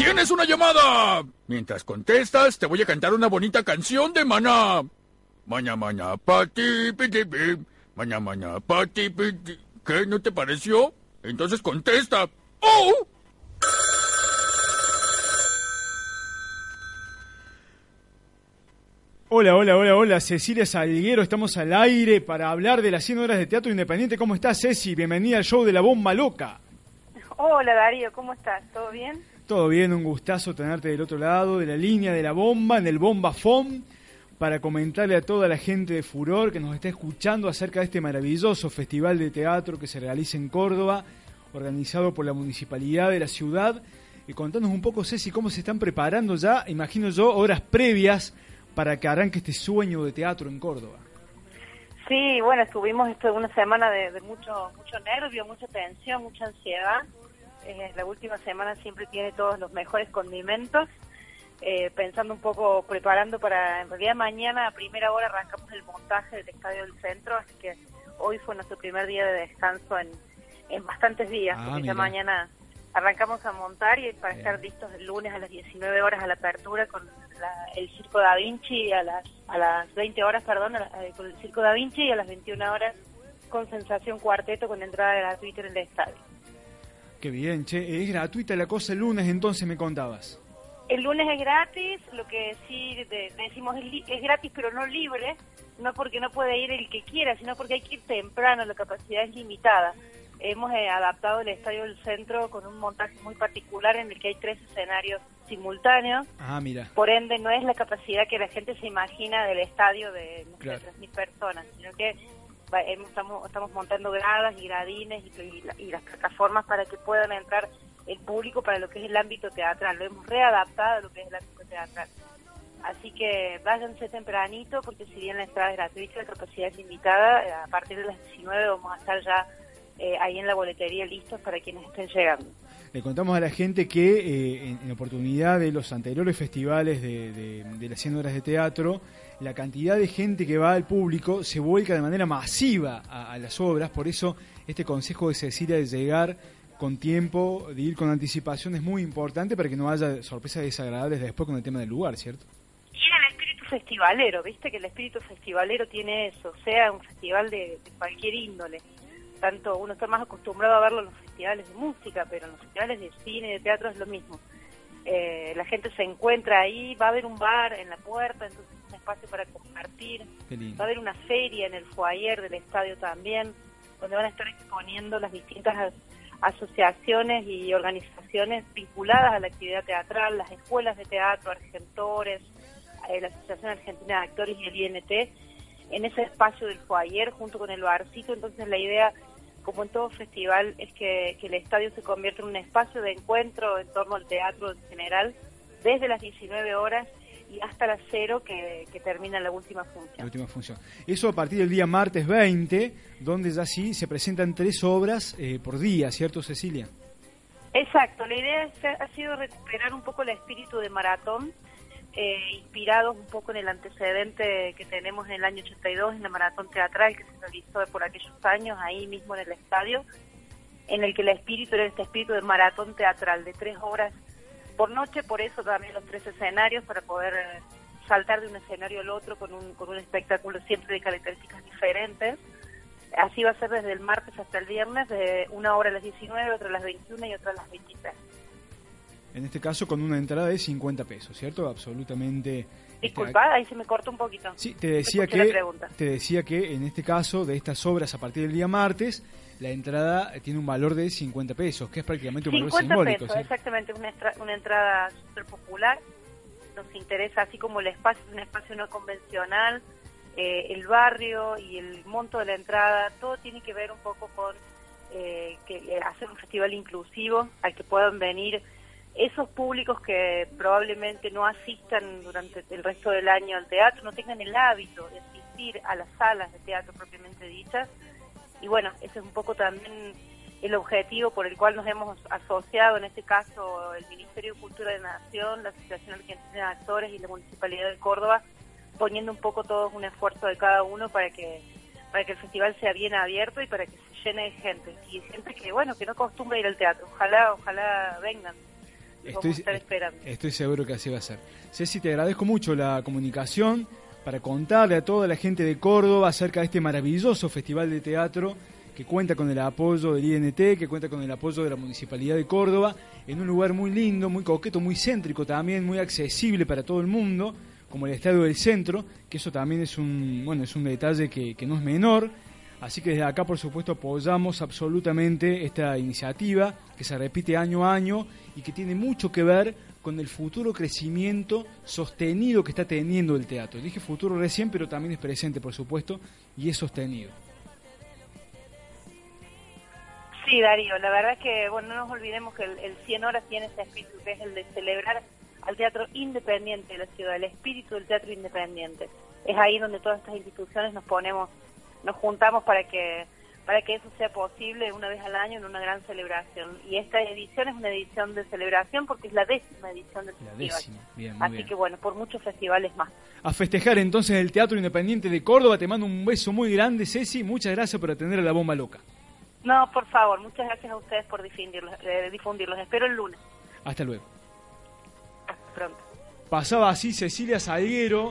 ¡Tienes una llamada! Mientras contestas, te voy a cantar una bonita canción de Maná. Maña, maña, pati, piti, pi. Maña, maña, pati, piti. ¿Qué? ¿No te pareció? Entonces contesta. ¡Oh! Hola, hola, hola, hola, Cecilia Salguero, estamos al aire para hablar de las 100 horas de teatro independiente. ¿Cómo estás, Ceci? Bienvenida al show de la bomba loca. Hola, Darío, ¿cómo estás? ¿Todo bien? Todo bien, un gustazo tenerte del otro lado de la línea de la bomba, en el Bomba FOM, para comentarle a toda la gente de Furor que nos está escuchando acerca de este maravilloso festival de teatro que se realiza en Córdoba, organizado por la municipalidad de la ciudad. Y contanos un poco, Ceci, cómo se están preparando ya, imagino yo, horas previas para que arranque este sueño de teatro en Córdoba. Sí, bueno, estuvimos esto una semana de, mucho mucho nervio, mucha tensión, mucha ansiedad. Eh, la última semana siempre tiene todos los mejores condimentos. Eh, pensando un poco, preparando para, en realidad mañana a primera hora arrancamos el montaje del Estadio del Centro, así que hoy fue nuestro primer día de descanso en, en bastantes días, ah, porque ya mañana arrancamos a montar y para estar listos el lunes a las 19 horas a la apertura con el Circo Da Vinci a las a las 20 horas, perdón, eh, con el Circo Da Vinci y a las 21 horas con Sensación Cuarteto con entrada gratuita en el estadio. Qué bien, che, es gratuita la cosa el lunes, entonces me contabas. El lunes es gratis, lo que sí decimos es, es gratis pero no libre, no porque no puede ir el que quiera, sino porque hay que ir temprano, la capacidad es limitada hemos eh, adaptado el Estadio del Centro con un montaje muy particular en el que hay tres escenarios simultáneos. Ah, mira. Por ende, no es la capacidad que la gente se imagina del estadio de no 3.000 personas, sino que estamos, estamos montando gradas y gradines y, las plataformas para que puedan entrar el público para lo que es el ámbito teatral. Lo hemos readaptado a lo que es el ámbito teatral. Así que váyanse tempranito porque si bien la entrada es gratuita, la capacidad es limitada, a partir de las 19 vamos a estar ya eh, ahí en la boletería listos para quienes estén llegando. Le contamos a la gente que eh, en, oportunidad de los anteriores festivales de, las 100 horas de teatro, la cantidad de gente que va al público se vuelca de manera masiva a, las obras, por eso este consejo de Cecilia de llegar con tiempo, de ir con anticipación es muy importante para que no haya sorpresas desagradables después con el tema del lugar, ¿cierto? Y el espíritu festivalero, viste que el espíritu festivalero tiene eso, sea un festival de cualquier índole tanto uno está más acostumbrado a verlo en los festivales de música, pero en los festivales de cine, de teatro es lo mismo. Eh, la gente se encuentra ahí, va a haber un bar en la puerta, entonces es un espacio para compartir, va a haber una feria en el foyer del estadio también, donde van a estar exponiendo las distintas asociaciones y organizaciones vinculadas a la actividad teatral, las escuelas de teatro, argentores, eh, la Asociación Argentina de Actores y el INT, en ese espacio del foyer junto con el barcito, entonces la idea como en todo festival, es que, el estadio se convierta en un espacio de encuentro en torno al teatro en general, desde las 19 horas y hasta las 0 que, termina la última función. La última función. Eso a partir del día martes 20, donde ya sí se presentan tres obras eh, por día, ¿cierto, Cecilia? Exacto, la idea ha sido recuperar un poco el espíritu de maratón, eh, inspirados un poco en el antecedente que tenemos en el año 82 en la maratón teatral que se realizó por aquellos años ahí mismo en el estadio, en el que el espíritu era este espíritu de maratón teatral de tres horas por noche, por eso también los tres escenarios para poder eh, saltar de un escenario al otro con un, con un espectáculo siempre de características diferentes. Así va a ser desde el martes hasta el viernes, de una hora a las 19, otra a las 21 y otra a las 23. En este caso con una entrada de 50 pesos, ¿cierto? Absolutamente... Este, Disculpa, ahí se me cortó un poquito. Sí, te decía, que, te decía que en este caso, de estas obras a partir del día martes, la entrada tiene un valor de 50 pesos, que es prácticamente un valor simbólico. Pesos, exactamente, una, una entrada súper popular. Nos interesa, así como el espacio es un espacio no convencional, eh, el barrio y el monto de la entrada, todo tiene que ver un poco con eh, que eh, hacer un festival inclusivo al que puedan venir esos públicos que probablemente no asistan durante el resto del año al teatro, no tengan el hábito de asistir a las salas de teatro propiamente dichas. Y bueno, ese es un poco también el objetivo por el cual nos hemos asociado, en este caso el Ministerio de Cultura de Nación, la Asociación Argentina de Actores y la Municipalidad de Córdoba, poniendo un poco todos un esfuerzo de cada uno para que para que el festival sea bien abierto y para que se llene de gente. Y gente que bueno que no acostumbra ir al teatro. Ojalá ojalá vengan Estoy, estar esperando. estoy seguro que así va a ser. Ceci, te agradezco mucho la comunicación para contarle a toda la gente de Córdoba acerca de este maravilloso festival de teatro que cuenta con el apoyo del INT, que cuenta con el apoyo de la Municipalidad de Córdoba, en un lugar muy lindo, muy coqueto, muy céntrico también, muy accesible para todo el mundo, como el Estadio del Centro, que eso también es un, bueno, es un detalle que, que no es menor. Así que desde acá, por supuesto, apoyamos absolutamente esta iniciativa que se repite año a año y que tiene mucho que ver con el futuro crecimiento sostenido que está teniendo el teatro. Dije futuro recién, pero también es presente, por supuesto, y es sostenido. Sí, Darío, la verdad es que, bueno, no nos olvidemos que el, el 100 horas tiene ese espíritu, que es el de celebrar al teatro independiente de la ciudad, el espíritu del teatro independiente. Es ahí donde todas estas instituciones nos ponemos, nos juntamos para que para que eso sea posible una vez al año en una gran celebración. Y esta edición es una edición de celebración porque es la décima edición del La festival. décima, bien, muy Así bien. que bueno, por muchos festivales más. A festejar entonces el Teatro Independiente de Córdoba. Te mando un beso muy grande, Ceci. Muchas gracias por atender a la bomba loca. No, por favor, muchas gracias a ustedes por difundirlos. eh, difundirlos. Espero el lunes. Hasta luego. Hasta pronto. Pasaba así Cecilia Salguero